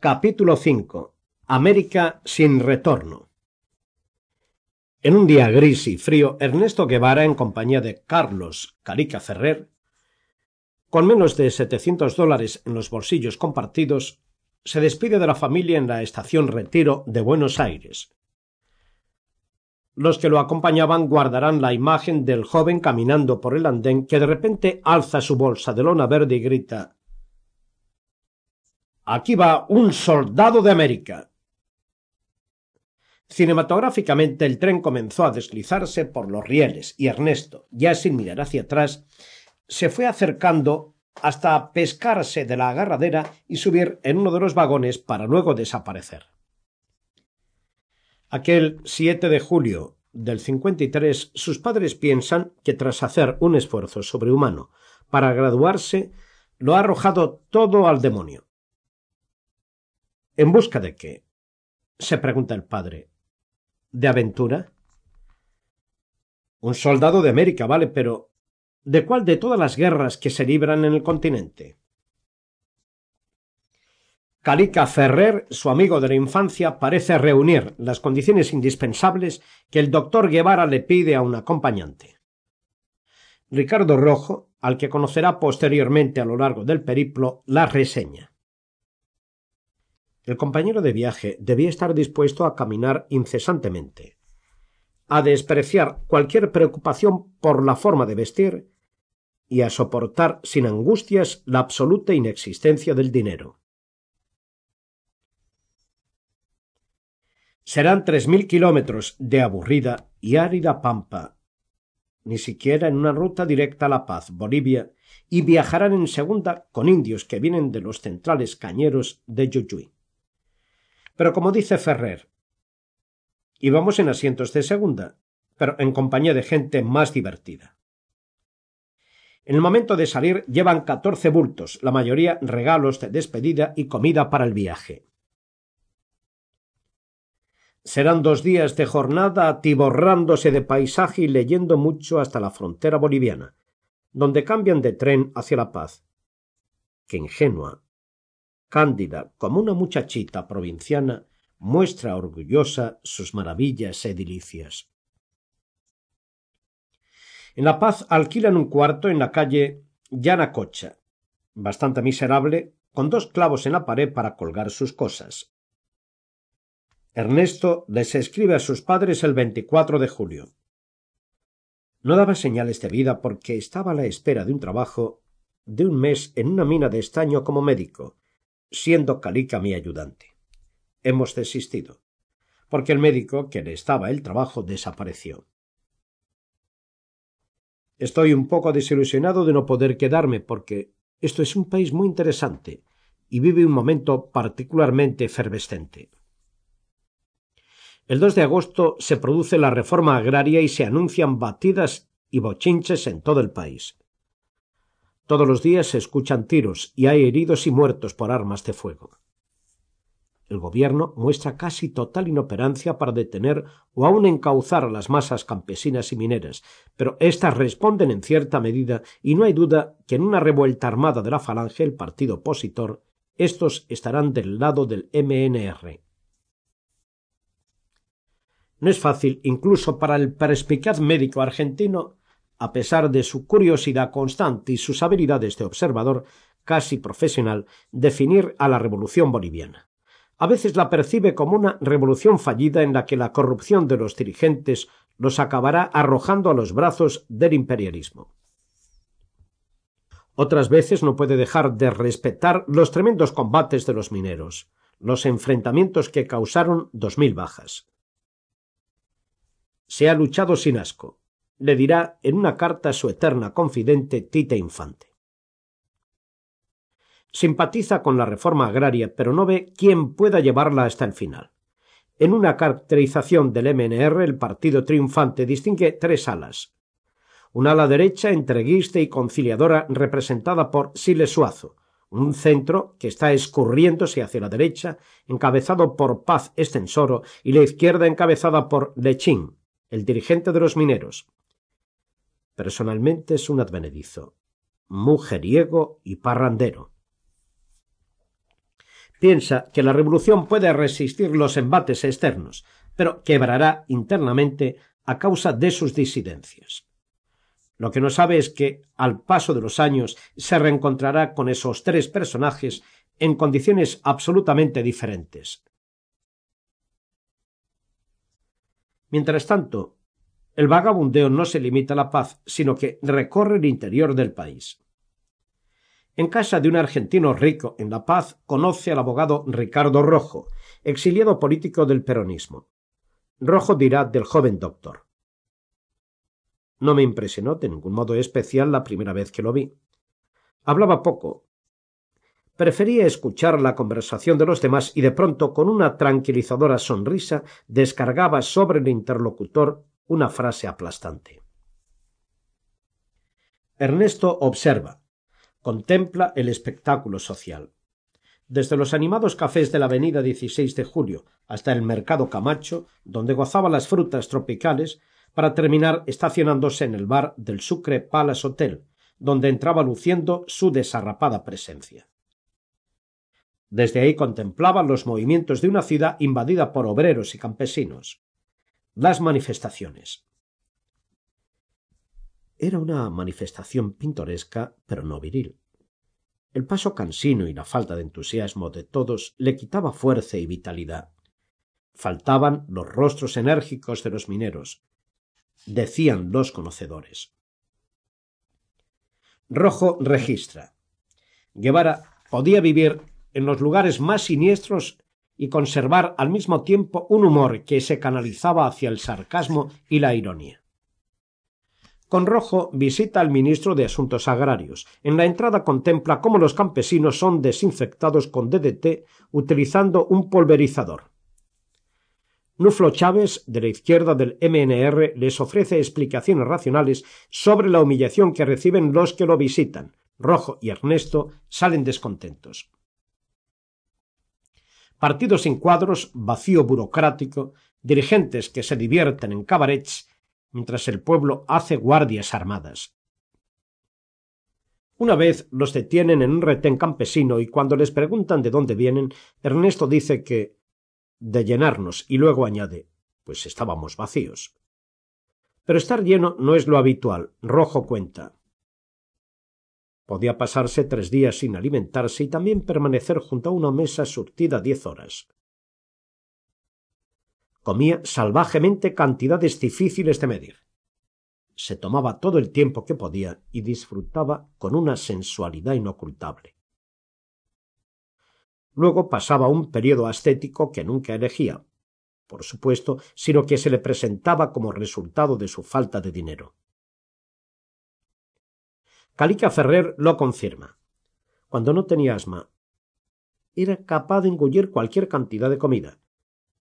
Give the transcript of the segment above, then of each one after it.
Capítulo 5. América sin retorno. En un día gris y frío, Ernesto Guevara, en compañía de Carlos Carica Ferrer, con menos de setecientos dólares en los bolsillos compartidos, se despide de la familia en la estación Retiro de Buenos Aires. Los que lo acompañaban guardarán la imagen del joven caminando por el andén que de repente alza su bolsa de lona verde y grita Aquí va un soldado de América. Cinematográficamente el tren comenzó a deslizarse por los rieles y Ernesto, ya sin mirar hacia atrás, se fue acercando hasta pescarse de la agarradera y subir en uno de los vagones para luego desaparecer. Aquel 7 de julio del 53, sus padres piensan que tras hacer un esfuerzo sobrehumano para graduarse, lo ha arrojado todo al demonio. ¿En busca de qué? se pregunta el padre. ¿De aventura? Un soldado de América, vale, pero ¿de cuál de todas las guerras que se libran en el continente? Calica Ferrer, su amigo de la infancia, parece reunir las condiciones indispensables que el doctor Guevara le pide a un acompañante. Ricardo Rojo, al que conocerá posteriormente a lo largo del periplo, la reseña. El compañero de viaje debía estar dispuesto a caminar incesantemente, a despreciar cualquier preocupación por la forma de vestir y a soportar sin angustias la absoluta inexistencia del dinero. Serán tres mil kilómetros de aburrida y árida pampa, ni siquiera en una ruta directa a La Paz, Bolivia, y viajarán en segunda con indios que vienen de los centrales cañeros de Yuyuy. Pero como dice Ferrer, íbamos en asientos de segunda, pero en compañía de gente más divertida. En el momento de salir llevan catorce bultos, la mayoría regalos de despedida y comida para el viaje. Serán dos días de jornada atiborrándose de paisaje y leyendo mucho hasta la frontera boliviana, donde cambian de tren hacia La Paz. Qué ingenua, cándida como una muchachita provinciana, muestra orgullosa sus maravillas edilicias. En La Paz alquilan un cuarto en la calle Yanacocha, bastante miserable, con dos clavos en la pared para colgar sus cosas. Ernesto les escribe a sus padres el 24 de julio. No daba señales de vida porque estaba a la espera de un trabajo de un mes en una mina de estaño como médico, siendo Calica mi ayudante. Hemos desistido, porque el médico que le estaba el trabajo desapareció. Estoy un poco desilusionado de no poder quedarme porque esto es un país muy interesante y vive un momento particularmente efervescente. El 2 de agosto se produce la reforma agraria y se anuncian batidas y bochinches en todo el país. Todos los días se escuchan tiros y hay heridos y muertos por armas de fuego. El gobierno muestra casi total inoperancia para detener o aun encauzar a las masas campesinas y mineras, pero éstas responden en cierta medida y no hay duda que en una revuelta armada de la falange, el partido opositor, estos estarán del lado del MNR. No es fácil, incluso para el perspicaz médico argentino, a pesar de su curiosidad constante y sus habilidades de observador casi profesional, definir a la revolución boliviana. A veces la percibe como una revolución fallida en la que la corrupción de los dirigentes los acabará arrojando a los brazos del imperialismo. Otras veces no puede dejar de respetar los tremendos combates de los mineros, los enfrentamientos que causaron dos mil bajas. Se ha luchado sin asco, le dirá en una carta a su eterna confidente Tita Infante. Simpatiza con la reforma agraria, pero no ve quién pueda llevarla hasta el final. En una caracterización del MNR, el partido triunfante distingue tres alas. Una ala derecha, entreguista y conciliadora, representada por Siles Suazo, un centro que está escurriéndose hacia la derecha, encabezado por Paz Estensoro, y la izquierda encabezada por Lechín, el dirigente de los mineros, Personalmente es un advenedizo, mujeriego y parrandero. piensa que la revolución puede resistir los embates externos, pero quebrará internamente a causa de sus disidencias. Lo que no sabe es que, al paso de los años, se reencontrará con esos tres personajes en condiciones absolutamente diferentes. Mientras tanto, el vagabundeo no se limita a la paz, sino que recorre el interior del país. En casa de un argentino rico en La Paz conoce al abogado Ricardo Rojo, exiliado político del peronismo. Rojo dirá del joven doctor. No me impresionó de ningún modo especial la primera vez que lo vi. Hablaba poco. Prefería escuchar la conversación de los demás y de pronto, con una tranquilizadora sonrisa, descargaba sobre el interlocutor una frase aplastante. Ernesto observa, contempla el espectáculo social. Desde los animados cafés de la avenida 16 de Julio hasta el mercado Camacho, donde gozaba las frutas tropicales, para terminar estacionándose en el bar del Sucre Palace Hotel, donde entraba luciendo su desarrapada presencia. Desde ahí contemplaba los movimientos de una ciudad invadida por obreros y campesinos. Las manifestaciones. Era una manifestación pintoresca, pero no viril. El paso cansino y la falta de entusiasmo de todos le quitaba fuerza y vitalidad. Faltaban los rostros enérgicos de los mineros, decían los conocedores. Rojo registra. Guevara podía vivir en los lugares más siniestros y conservar al mismo tiempo un humor que se canalizaba hacia el sarcasmo y la ironía. Con Rojo visita al ministro de Asuntos Agrarios. En la entrada contempla cómo los campesinos son desinfectados con DDT utilizando un pulverizador. Nuflo Chávez, de la izquierda del MNR, les ofrece explicaciones racionales sobre la humillación que reciben los que lo visitan. Rojo y Ernesto salen descontentos. Partidos sin cuadros, vacío burocrático, dirigentes que se divierten en cabarets, mientras el pueblo hace guardias armadas. Una vez los detienen en un retén campesino y cuando les preguntan de dónde vienen, Ernesto dice que de llenarnos y luego añade pues estábamos vacíos. Pero estar lleno no es lo habitual. Rojo cuenta. Podía pasarse tres días sin alimentarse y también permanecer junto a una mesa surtida diez horas. Comía salvajemente cantidades difíciles de medir. Se tomaba todo el tiempo que podía y disfrutaba con una sensualidad inocultable. Luego pasaba un periodo ascético que nunca elegía, por supuesto, sino que se le presentaba como resultado de su falta de dinero. Calica Ferrer lo confirma. Cuando no tenía asma, era capaz de engullir cualquier cantidad de comida,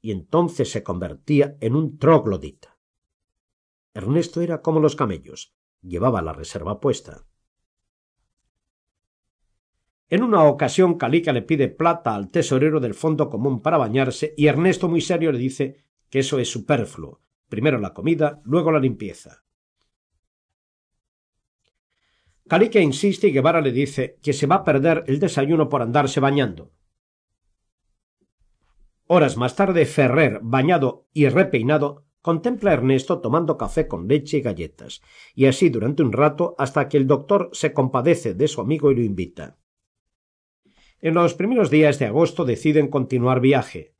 y entonces se convertía en un troglodita. Ernesto era como los camellos, llevaba la reserva puesta. En una ocasión Calica le pide plata al tesorero del fondo común para bañarse y Ernesto muy serio le dice que eso es superfluo. Primero la comida, luego la limpieza. Calica insiste y Guevara le dice que se va a perder el desayuno por andarse bañando. Horas más tarde, Ferrer, bañado y repeinado, contempla a Ernesto tomando café con leche y galletas, y así durante un rato hasta que el doctor se compadece de su amigo y lo invita. En los primeros días de agosto deciden continuar viaje.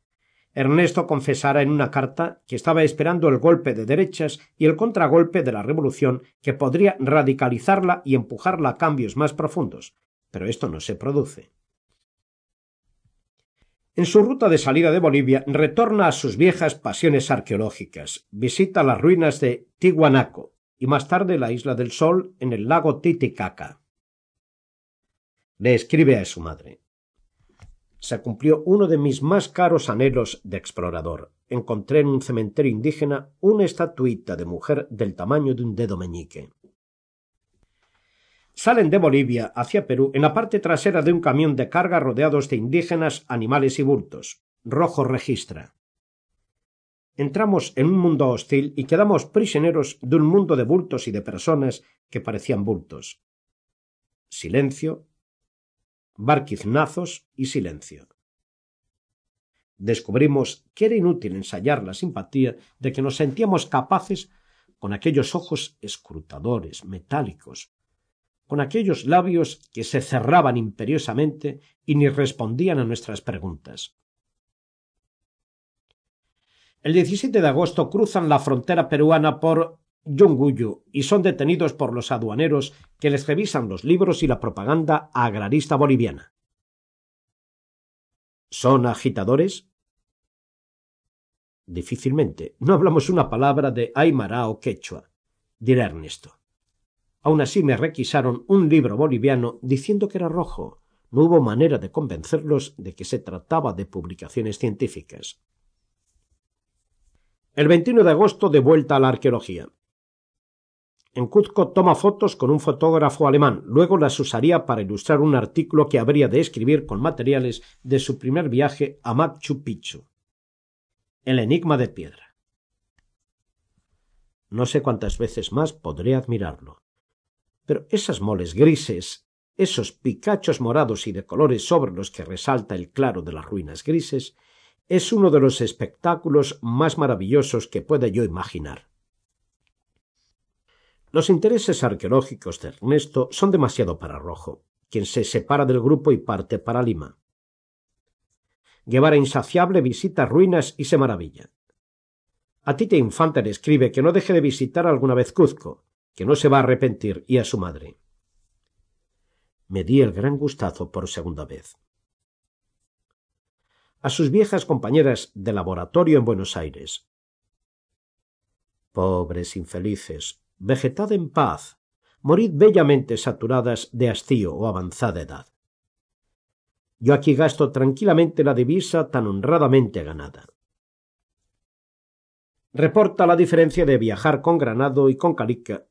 Ernesto confesará en una carta que estaba esperando el golpe de derechas y el contragolpe de la revolución que podría radicalizarla y empujarla a cambios más profundos, pero esto no se produce. En su ruta de salida de Bolivia retorna a sus viejas pasiones arqueológicas, visita las ruinas de Tihuanaco y más tarde la Isla del Sol en el lago Titicaca. Le escribe a su madre se cumplió uno de mis más caros anhelos de explorador. Encontré en un cementerio indígena una estatuita de mujer del tamaño de un dedo meñique. Salen de Bolivia hacia Perú en la parte trasera de un camión de carga rodeados de indígenas, animales y bultos. Rojo registra. Entramos en un mundo hostil y quedamos prisioneros de un mundo de bultos y de personas que parecían bultos. Silencio, barquiznazos y silencio. descubrimos que era inútil ensayar la simpatía de que nos sentíamos capaces con aquellos ojos escrutadores, metálicos, con aquellos labios que se cerraban imperiosamente y ni respondían a nuestras preguntas. El 17 de agosto cruzan la frontera peruana por Y son detenidos por los aduaneros que les revisan los libros y la propaganda agrarista boliviana. ¿Son agitadores? Difícilmente. No hablamos una palabra de aymara o quechua, dirá Ernesto. Aun así me requisaron un libro boliviano diciendo que era rojo. No hubo manera de convencerlos de que se trataba de publicaciones científicas. El 21 de agosto de vuelta a la arqueología. En Cuzco toma fotos con un fotógrafo alemán, luego las usaría para ilustrar un artículo que habría de escribir con materiales de su primer viaje a Machu Picchu. El enigma de piedra. No sé cuántas veces más podré admirarlo. Pero esas moles grises, esos picachos morados y de colores sobre los que resalta el claro de las ruinas grises, es uno de los espectáculos más maravillosos que pueda yo imaginar. Los intereses arqueológicos de Ernesto son demasiado para Rojo, quien se separa del grupo y parte para Lima. Guevara insaciable visita ruinas y se maravilla. A Tite Infante le escribe que no deje de visitar alguna vez Cuzco, que no se va a arrepentir, y a su madre. Me di el gran gustazo por segunda vez. A sus viejas compañeras de laboratorio en Buenos Aires. Pobres infelices, vegetad en paz, morid bellamente saturadas de hastío o avanzada edad. Yo aquí gasto tranquilamente la divisa tan honradamente ganada reporta la diferencia de viajar con Granado y con Calica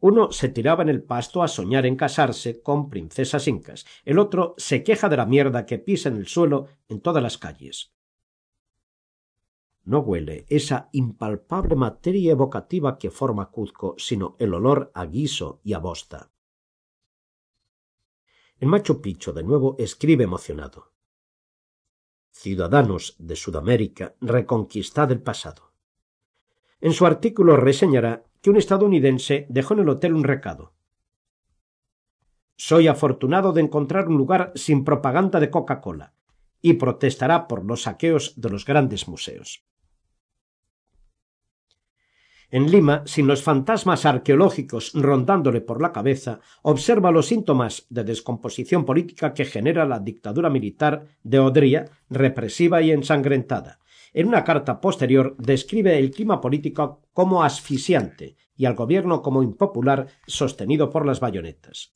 uno se tiraba en el pasto a soñar en casarse con princesas incas, el otro se queja de la mierda que pisa en el suelo en todas las calles. No huele esa impalpable materia evocativa que forma Cuzco, sino el olor a guiso y a bosta. En Machu Picchu de nuevo escribe emocionado. Ciudadanos de Sudamérica, reconquistad el pasado. En su artículo reseñará que un estadounidense dejó en el hotel un recado. Soy afortunado de encontrar un lugar sin propaganda de Coca-Cola y protestará por los saqueos de los grandes museos. En Lima, sin los fantasmas arqueológicos rondándole por la cabeza, observa los síntomas de descomposición política que genera la dictadura militar de Odría, represiva y ensangrentada, en una carta posterior describe el clima político como asfixiante y al gobierno como impopular sostenido por las bayonetas.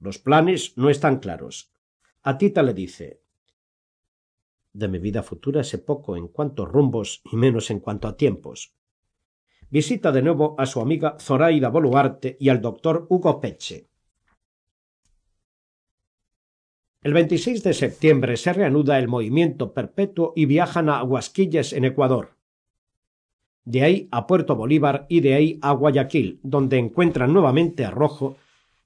Los planes no están claros. A Tita le dice De mi vida futura sé poco en cuanto a rumbos y menos en cuanto a tiempos. Visita de nuevo a su amiga Zoraida Boluarte y al doctor Hugo Peche. El 26 de septiembre se reanuda el movimiento perpetuo y viajan a Huasquilles en Ecuador. De ahí a Puerto Bolívar y de ahí a Guayaquil, donde encuentran nuevamente a Rojo,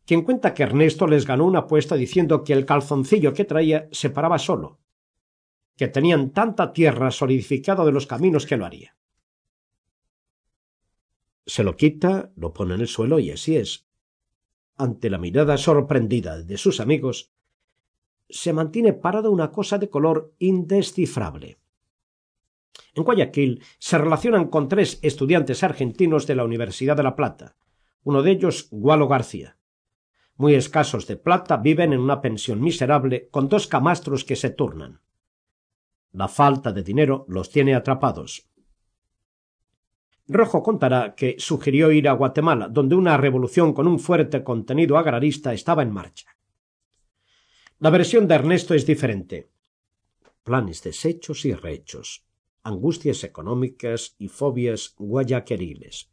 quien cuenta que Ernesto les ganó una apuesta diciendo que el calzoncillo que traía se paraba solo, que tenían tanta tierra solidificada de los caminos que lo haría. Se lo quita, lo pone en el suelo y así es. Ante la mirada sorprendida de sus amigos, se mantiene parada una cosa de color indescifrable. En Guayaquil se relacionan con tres estudiantes argentinos de la Universidad de La Plata, uno de ellos Gualo García. Muy escasos de plata, viven en una pensión miserable con dos camastros que se turnan. La falta de dinero los tiene atrapados. Rojo contará que sugirió ir a Guatemala, donde una revolución con un fuerte contenido agrarista estaba en marcha. La versión de Ernesto es diferente. Planes deshechos y rehechos, angustias económicas y fobias guayaqueriles.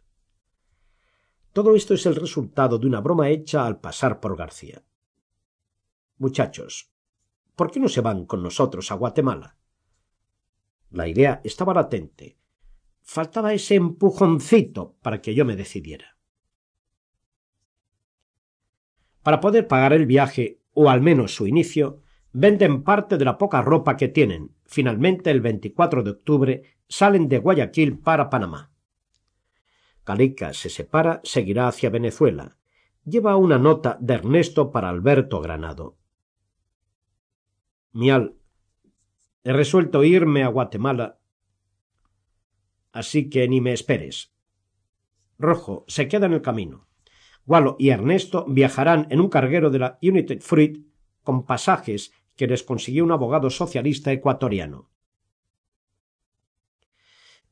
Todo esto es el resultado de una broma hecha al pasar por García. Muchachos, ¿por qué no se van con nosotros a Guatemala? La idea estaba latente. Faltaba ese empujoncito para que yo me decidiera. Para poder pagar el viaje o al menos su inicio, Venden parte de la poca ropa que tienen. Finalmente, el 24 de octubre, salen de Guayaquil para Panamá. Calica se separa, seguirá hacia Venezuela. Lleva una nota de Ernesto para Alberto Granado. Mial, he resuelto irme a Guatemala, así que ni me esperes. Rojo se queda en el camino. Gualo y Ernesto viajarán en un carguero de la United Fruit con pasajes que les consiguió un abogado socialista ecuatoriano.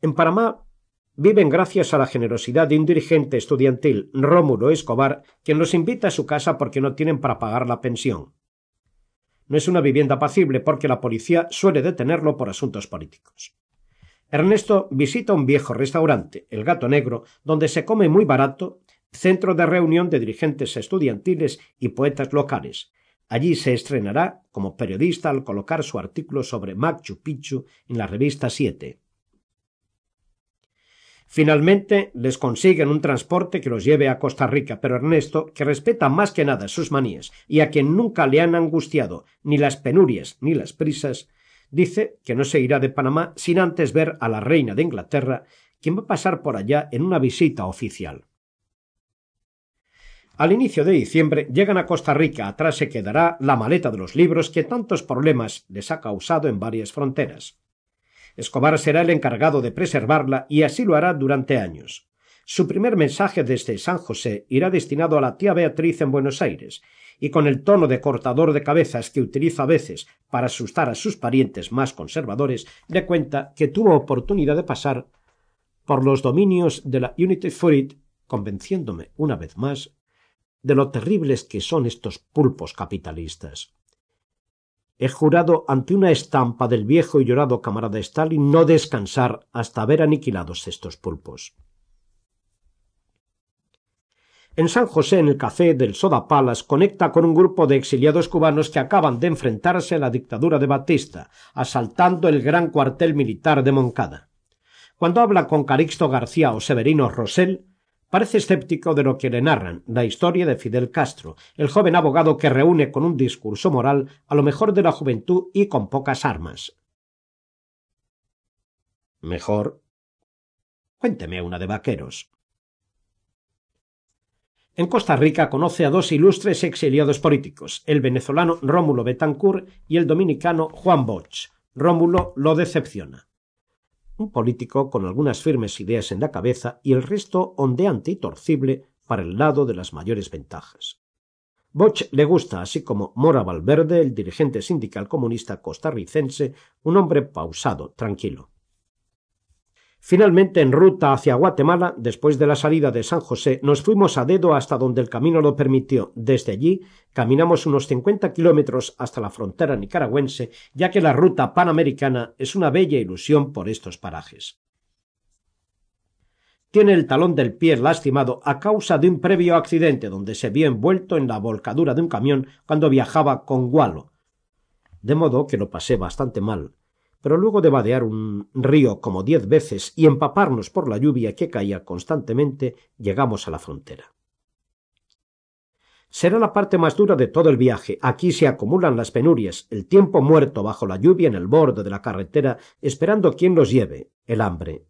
En Panamá viven gracias a la generosidad de un dirigente estudiantil, Rómulo Escobar, quien los invita a su casa porque no tienen para pagar la pensión. No es una vivienda apacible porque la policía suele detenerlo por asuntos políticos. Ernesto visita un viejo restaurante, el Gato Negro, donde se come muy barato, centro de reunión de dirigentes estudiantiles y poetas locales, Allí se estrenará como periodista al colocar su artículo sobre Machu Picchu en la revista Siete. Finalmente les consiguen un transporte que los lleve a Costa Rica, pero Ernesto, que respeta más que nada sus manías y a quien nunca le han angustiado ni las penurias ni las prisas, dice que no se irá de Panamá sin antes ver a la reina de Inglaterra, quien va a pasar por allá en una visita oficial. Al inicio de diciembre llegan a Costa Rica, atrás se quedará la maleta de los libros que tantos problemas les ha causado en varias fronteras. Escobar será el encargado de preservarla y así lo hará durante años. Su primer mensaje desde San José irá destinado a la tía Beatriz en Buenos Aires, y con el tono de cortador de cabezas que utiliza a veces para asustar a sus parientes más conservadores, le cuenta que tuvo oportunidad de pasar por los dominios de la Unity Fruit, convenciéndome una vez más de lo terribles que son estos pulpos capitalistas. He jurado ante una estampa del viejo y llorado camarada Stalin no descansar hasta ver aniquilados estos pulpos. En San José, en el café del Soda Palas, conecta con un grupo de exiliados cubanos que acaban de enfrentarse a la dictadura de Batista, asaltando el gran cuartel militar de Moncada. Cuando habla con Carixto García o Severino Rosell, Parece escéptico de lo que le narran, la historia de Fidel Castro, el joven abogado que reúne con un discurso moral a lo mejor de la juventud y con pocas armas. Mejor. Cuénteme una de vaqueros. En Costa Rica conoce a dos ilustres exiliados políticos, el venezolano Rómulo Betancourt y el dominicano Juan Bosch. Rómulo lo decepciona un político con algunas firmes ideas en la cabeza y el resto ondeante y torcible para el lado de las mayores ventajas. Boch le gusta, así como Mora Valverde, el dirigente sindical comunista costarricense, un hombre pausado, tranquilo. Finalmente, en ruta hacia Guatemala, después de la salida de San José, nos fuimos a dedo hasta donde el camino lo permitió. Desde allí caminamos unos cincuenta kilómetros hasta la frontera nicaragüense, ya que la ruta panamericana es una bella ilusión por estos parajes. Tiene el talón del pie lastimado a causa de un previo accidente donde se vio envuelto en la volcadura de un camión cuando viajaba con Gualo. De modo que lo pasé bastante mal pero luego de vadear un río como diez veces y empaparnos por la lluvia que caía constantemente, llegamos a la frontera. Será la parte más dura de todo el viaje. Aquí se acumulan las penurias, el tiempo muerto bajo la lluvia en el borde de la carretera, esperando quien los lleve, el hambre.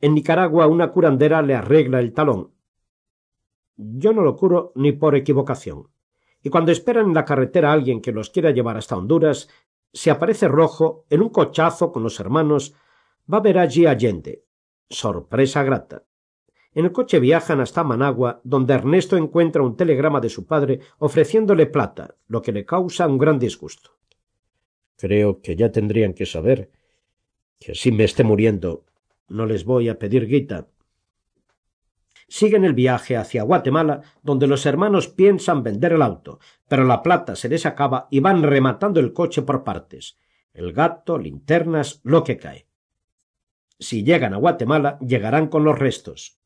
En Nicaragua una curandera le arregla el talón. Yo no lo curo ni por equivocación. Y cuando esperan en la carretera a alguien que los quiera llevar hasta Honduras, se aparece Rojo en un cochazo con los hermanos, va a ver allí a Allende. Sorpresa grata. En el coche viajan hasta Managua, donde Ernesto encuentra un telegrama de su padre ofreciéndole plata, lo que le causa un gran disgusto. Creo que ya tendrían que saber que si me esté muriendo no les voy a pedir guita, siguen el viaje hacia Guatemala, donde los hermanos piensan vender el auto, pero la plata se les acaba y van rematando el coche por partes. El gato, linternas, lo que cae. Si llegan a Guatemala, llegarán con los restos.